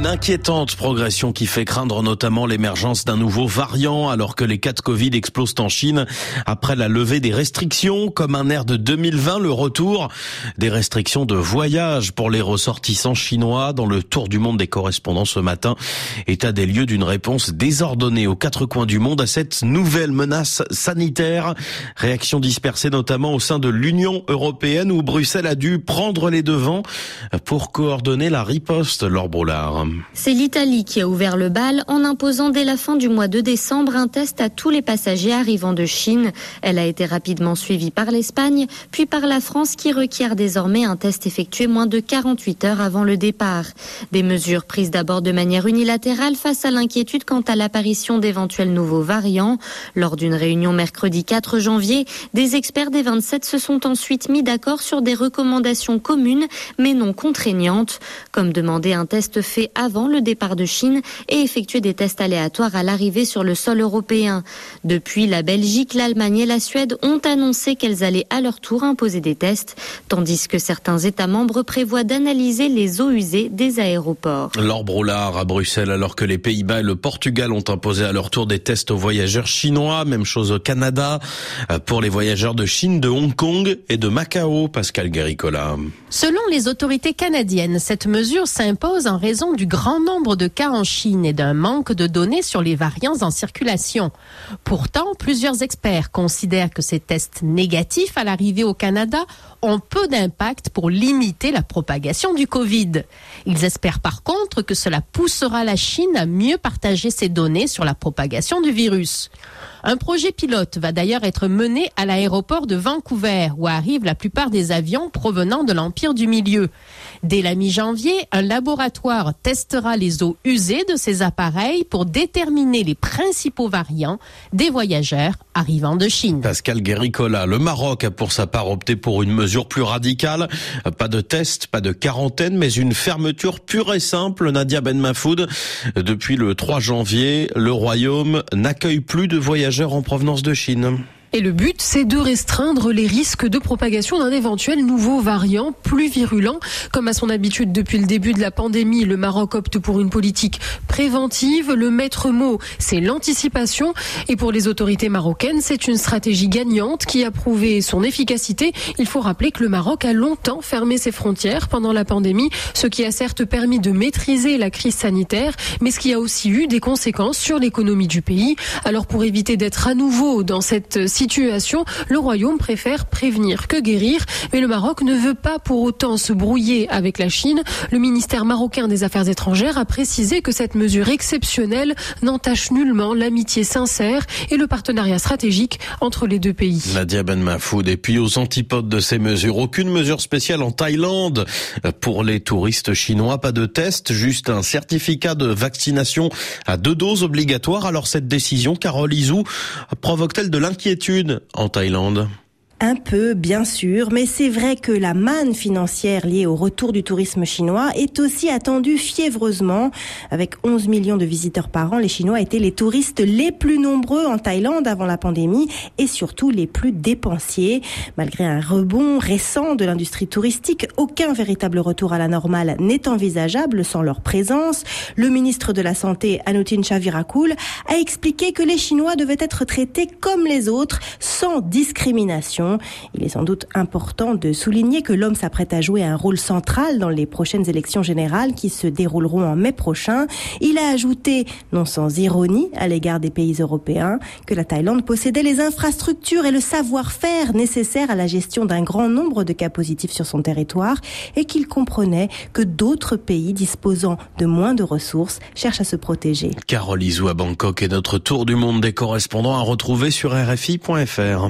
Une inquiétante progression qui fait craindre notamment l'émergence d'un nouveau variant alors que les cas de Covid explosent en Chine après la levée des restrictions comme un air de 2020, le retour des restrictions de voyage pour les ressortissants chinois dans le tour du monde des correspondants ce matin. État des lieux d'une réponse désordonnée aux quatre coins du monde à cette nouvelle menace sanitaire. Réaction dispersée notamment au sein de l'Union européenne où Bruxelles a dû prendre les devants pour coordonner la riposte, Laure Broulard. C'est l'Italie qui a ouvert le bal en imposant dès la fin du mois de décembre un test à tous les passagers arrivant de Chine. Elle a été rapidement suivie par l'Espagne, puis par la France qui requiert désormais un test effectué moins de 48 heures avant le départ. Des mesures prises d'abord de manière unilatérale face à l'inquiétude quant à l'apparition d'éventuels nouveaux variants. Lors d'une réunion mercredi 4 janvier, des experts des 27 se sont ensuite mis d'accord sur des recommandations communes mais non contraignantes, comme demander un test fait avant le départ de Chine et effectuer des tests aléatoires à l'arrivée sur le sol européen. Depuis, la Belgique, l'Allemagne et la Suède ont annoncé qu'elles allaient à leur tour imposer des tests, tandis que certains États membres prévoient d'analyser les eaux usées des aéroports. Laure Broulard à Bruxelles, alors que les Pays-Bas et le Portugal ont imposé à leur tour des tests aux voyageurs chinois, même chose au Canada, pour les voyageurs de Chine, de Hong Kong et de Macao, Pascal Guéricola. Selon les autorités canadiennes, cette mesure s'impose en raison du grand nombre de cas en Chine et d'un manque de données sur les variants en circulation. Pourtant, plusieurs experts considèrent que ces tests négatifs à l'arrivée au Canada ont peu d'impact pour limiter la propagation du Covid. Ils espèrent par contre que cela poussera la Chine à mieux partager ses données sur la propagation du virus. Un projet pilote va d'ailleurs être mené à l'aéroport de Vancouver, où arrivent la plupart des avions provenant de l'Empire du Milieu. Dès la mi-janvier, un laboratoire les eaux usées de ces appareils pour déterminer les principaux variants des voyageurs arrivant de Chine. Pascal Guéricola, le Maroc a pour sa part opté pour une mesure plus radicale. Pas de test, pas de quarantaine, mais une fermeture pure et simple. Nadia Ben Mafoud, depuis le 3 janvier, le Royaume n'accueille plus de voyageurs en provenance de Chine. Et le but, c'est de restreindre les risques de propagation d'un éventuel nouveau variant plus virulent. Comme à son habitude depuis le début de la pandémie, le Maroc opte pour une politique préventive. Le maître mot, c'est l'anticipation. Et pour les autorités marocaines, c'est une stratégie gagnante qui a prouvé son efficacité. Il faut rappeler que le Maroc a longtemps fermé ses frontières pendant la pandémie, ce qui a certes permis de maîtriser la crise sanitaire, mais ce qui a aussi eu des conséquences sur l'économie du pays. Alors pour éviter d'être à nouveau dans cette situation, le Royaume préfère prévenir que guérir, mais le Maroc ne veut pas pour autant se brouiller avec la Chine. Le ministère marocain des Affaires étrangères a précisé que cette mesure exceptionnelle n'entache nullement l'amitié sincère et le partenariat stratégique entre les deux pays. Nadia Ben Mafoud. Et puis aux antipodes de ces mesures, aucune mesure spéciale en Thaïlande pour les touristes chinois. Pas de test, juste un certificat de vaccination à deux doses obligatoires. Alors cette décision, Carole Izou, provoque-t-elle de l'inquiétude? En Thaïlande un peu, bien sûr, mais c'est vrai que la manne financière liée au retour du tourisme chinois est aussi attendue fiévreusement. Avec 11 millions de visiteurs par an, les Chinois étaient les touristes les plus nombreux en Thaïlande avant la pandémie et surtout les plus dépensiers. Malgré un rebond récent de l'industrie touristique, aucun véritable retour à la normale n'est envisageable sans leur présence. Le ministre de la Santé, Anutin Chavirakul, a expliqué que les Chinois devaient être traités comme les autres, sans discrimination. Il est sans doute important de souligner que l'homme s'apprête à jouer un rôle central dans les prochaines élections générales qui se dérouleront en mai prochain. Il a ajouté, non sans ironie à l'égard des pays européens, que la Thaïlande possédait les infrastructures et le savoir-faire nécessaires à la gestion d'un grand nombre de cas positifs sur son territoire et qu'il comprenait que d'autres pays disposant de moins de ressources cherchent à se protéger. Carole Izou à Bangkok et notre tour du monde des correspondants à retrouver sur RFI.fr.